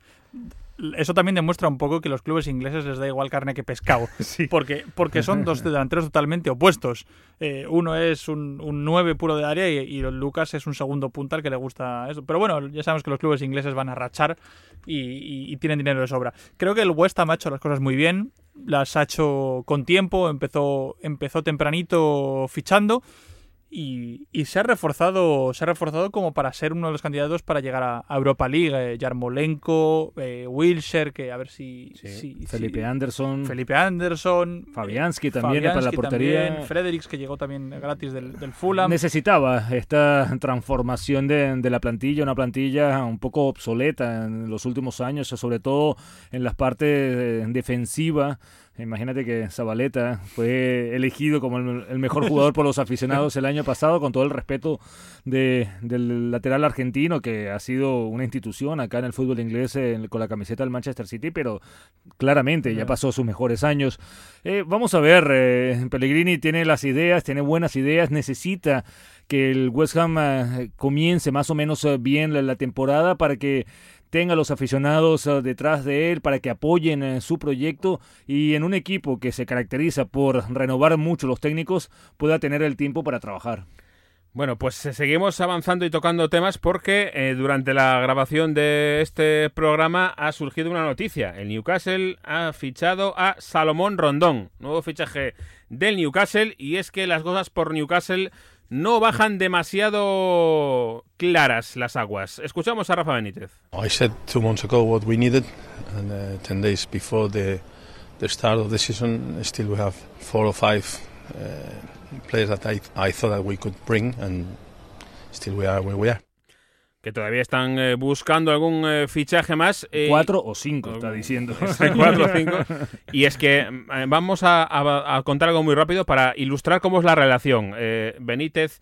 Eso también demuestra un poco que los clubes ingleses les da igual carne que pescado. Porque, porque son dos delanteros totalmente opuestos. Eh, uno es un, un 9 puro de área y, y Lucas es un segundo punta al que le gusta eso. Pero bueno, ya sabemos que los clubes ingleses van a rachar y, y- y tienen dinero de sobra. Creo que el West Ham ha hecho las cosas muy bien. Las ha hecho con tiempo. Empezó, empezó tempranito fichando. Y, y se ha reforzado se ha reforzado como para ser uno de los candidatos para llegar a, a Europa League eh, Yarmolenko eh, Wilshere que a ver si, si- Felipe si- Anderson. Felipe Anderson Fabianski también para la portería. también, Fredericks que llegó también gratis del, del Fulham Necesitaba esta transformación de, de la plantilla, una plantilla un poco obsoleta en los últimos años, sobre todo en las partes eh, defensivas. Imagínate que Zabaleta fue elegido como el, el mejor jugador por los aficionados el año pasado, con todo el respeto de- del lateral argentino, que ha sido una institución acá en el fútbol inglés con la camiseta del Manchester City, pero claramente ya pasó sus mejores años. Eh, vamos a ver, eh, Pellegrini tiene las ideas, tiene buenas ideas, necesita que el West Ham eh, comience más o menos bien la, la temporada para que tenga a los aficionados eh, detrás de él, para que apoyen eh, su proyecto y en un equipo que se caracteriza por renovar mucho los técnicos pueda tener el tiempo para trabajar. Bueno, pues eh, seguimos avanzando y tocando temas porque eh, durante la grabación de este programa ha surgido una noticia. El Newcastle ha fichado a Salomón Rondón, nuevo fichaje del Newcastle, y es que las cosas por Newcastle no bajan demasiado claras las aguas. Escuchamos a Rafa Benítez. I said two months ago what we needed, and uh, ten days before the the start of the season, still we have four or five uh, players that I I thought that we could bring, and still we are where we are. Que todavía están eh, buscando algún eh, fichaje más. eh, Cuatro o cinco, está diciendo. Cuatro o cinco. Y es que vamos a, a- a contar algo muy rápido para ilustrar cómo es la relación. Benítez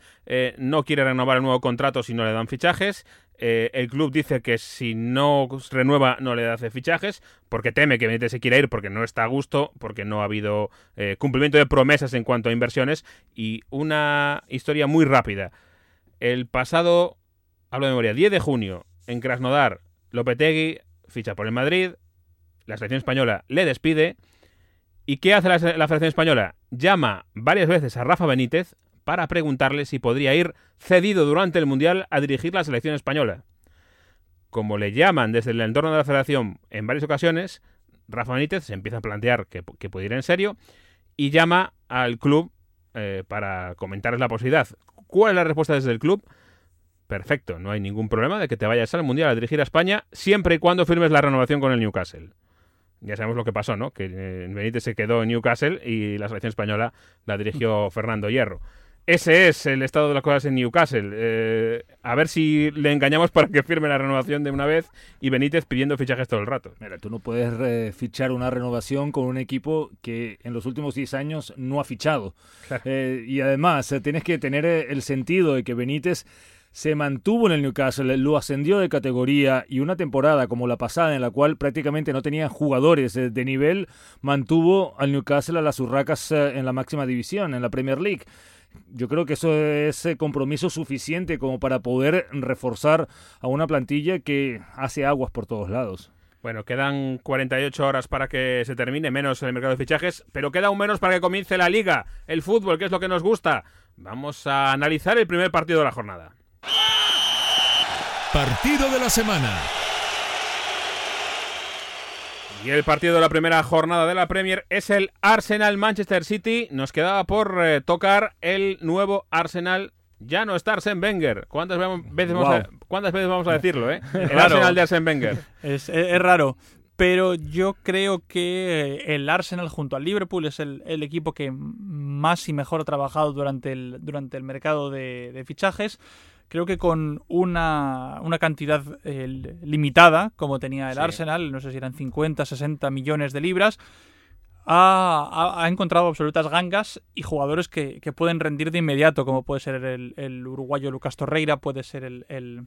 no quiere renovar el nuevo contrato si no le dan fichajes. El club dice que si no renueva no le hace fichajes porque teme que Benítez se quiera ir porque no está a gusto, porque no ha habido cumplimiento de promesas en cuanto a inversiones. Y una historia muy rápida. El pasado, hablo de memoria, 10 de junio, en Krasnodar, Lopetegui ficha por el Madrid, la selección española le despide. ¿Y qué hace la, Federación Española? Llama varias veces a Rafa Benítez para preguntarle si podría ir cedido durante el Mundial a dirigir la selección española. Como le llaman desde el entorno de la Federación en varias ocasiones, Rafa Benítez se empieza a plantear que, que puede ir en serio y llama al club eh, para comentarles la posibilidad. ¿Cuál es la respuesta desde el club? Perfecto, no hay ningún problema de que te vayas al Mundial a dirigir a España siempre y cuando firmes la renovación con el Newcastle. Ya sabemos lo que pasó, ¿no? Que eh, Benítez se quedó en Newcastle y la selección española la dirigió Fernando Hierro. Ese es el estado de las cosas en Newcastle. Eh, a ver si le engañamos para que firme la renovación de una vez y Benítez pidiendo fichajes todo el rato. Mira, tú no puedes eh, fichar una renovación con un equipo que en los últimos 10 años no ha fichado. Eh, y además, tienes que tener el sentido de que Benítez se mantuvo en el Newcastle, lo ascendió de categoría y una temporada como la pasada en la cual prácticamente no tenía jugadores de nivel, mantuvo al Newcastle a las urracas en la máxima división, en la Premier League yo creo que eso es eh, compromiso suficiente como para poder reforzar a una plantilla que hace aguas por todos lados. Bueno, quedan 48 horas para que se termine, menos el mercado de fichajes, pero queda aún menos para que comience la liga, el fútbol, que es lo que nos gusta. Vamos a analizar el primer partido de la jornada. Partido de la semana. Y el partido de la primera jornada de la Premier es el Arsenal-Manchester City. Nos quedaba por eh, tocar el nuevo Arsenal. Ya no está Arsene Wenger. ¿Cuántas veces, vamos, a, ¿cuántas veces vamos a decirlo? Eh? El Arsenal de Arsene Wenger. Es, es, raro. Pero yo creo que el Arsenal junto al Liverpool es el, el equipo que más y mejor ha trabajado durante el, durante el mercado de, de fichajes creo que con una, una cantidad eh, limitada, como tenía el Arsenal, no sé si eran 50, 60 millones de libras, ha, ha, encontrado absolutas gangas y jugadores que, que, pueden rendir de inmediato, como puede ser el, el uruguayo Lucas Torreira, puede ser el, el,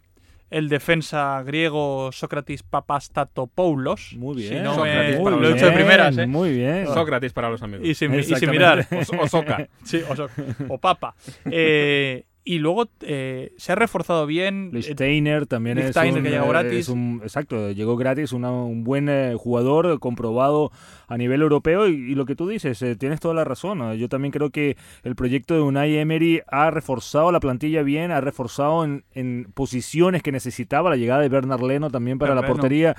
el defensa griego Sócrates Papastatopoulos. Muy bien. no Sócrates me, para lo he hecho de primeras, ¿eh? Muy bien. Sócrates para los amigos. Y sin, y sin mirar. O, o Soca. Sí, o, so- o Papa. Eh, y luego eh, se ha reforzado bien. Lee Steiner también es Steiner, un, que llegó eh, gratis. es un- exacto, llegó gratis, una- un buen eh, jugador comprobado a nivel europeo y, y lo que tú dices, eh, tienes toda la razón. eh, Yo también creo que el proyecto de Unai Emery ha reforzado la plantilla bien, ha reforzado en, en posiciones que necesitaba la llegada de Bernard Leno también para la Leno. portería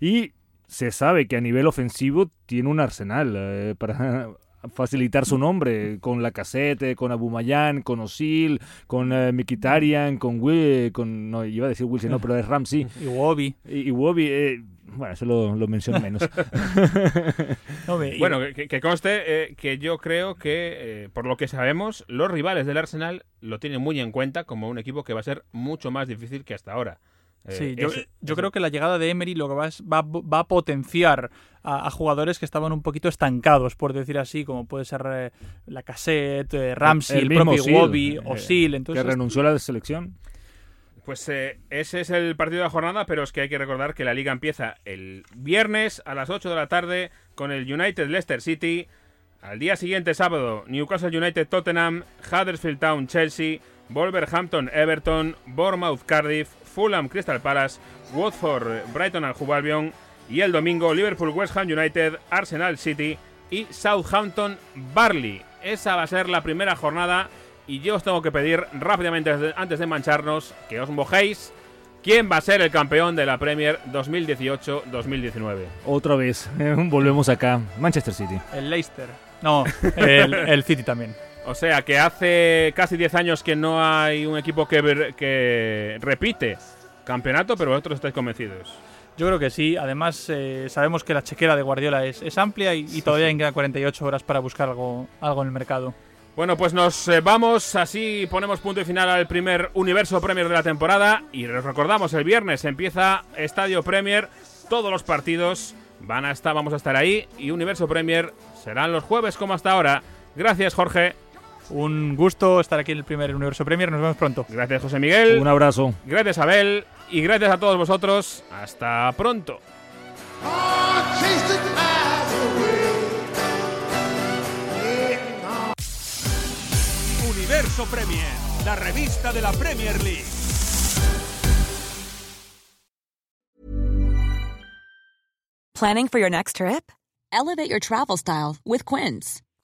y se sabe que a nivel ofensivo tiene un arsenal eh, para facilitar su nombre con la casete, con Abumayan, con Osil, con eh, Mkhitaryan, con Will, con no iba a decir Wilson, no, pero es Ramsey Y Wobby. y, y Wobby, eh, bueno, eso lo, lo menciono menos. No, me- y- Bueno, que, que conste eh, que yo creo que, eh, por lo que sabemos, los rivales del Arsenal lo tienen muy en cuenta como un equipo que va a ser mucho más difícil que hasta ahora. Eh, Sí, yo, creo que la llegada de Emery lo que va, es- va, va a potenciar a, a jugadores que estaban un poquito estancados, por decir así, como puede ser eh, la Cassette, Ramsey, el, mismo propio Wobby, eh, Osil. Entonces, que renunció a la selección. Pues eh, ese es el partido de la jornada, pero es que hay que recordar que la liga empieza el viernes a las 8 de la tarde con el United Leicester City. Al día siguiente, sábado, Newcastle United Tottenham, Huddersfield Town Chelsea, Wolverhampton Everton, Bournemouth Cardiff, Fulham Crystal Palace, Watford Brighton al Hove Albion y el domingo Liverpool West Ham United, Arsenal City y Southampton Barley. Esa va a ser la primera jornada y yo os tengo que pedir rápidamente antes de- mancharnos que os mojéis quién va a ser el campeón de la Premier 2018-2019. Otra vez, volvemos acá. Manchester City. el Leicester. No, el, el City también. O sea que hace casi 10 años que no hay un equipo que, que repite campeonato, pero vosotros estáis convencidos. Yo creo que sí. Además, eh, sabemos que la chequera de Guardiola es, es amplia y, y todavía quedan 48 horas para buscar algo, algo en el mercado. Bueno, pues nos eh, vamos, así ponemos punto y final al primer Universo Premier de la temporada y os recordamos, el viernes empieza Estadio Premier, todos los partidos van a estar, vamos a estar ahí y Universo Premier serán los jueves como hasta ahora. Gracias Jorge, Un gusto estar aquí en el primer Universo Premier. Nos vemos pronto. gracias José Miguel, Un abrazo. gracias Abel y gracias a todos vosotros. Hasta pronto. Universo Premier, la revista de la Premier League. Planning for your next trip? Elevate your travel style with Quince.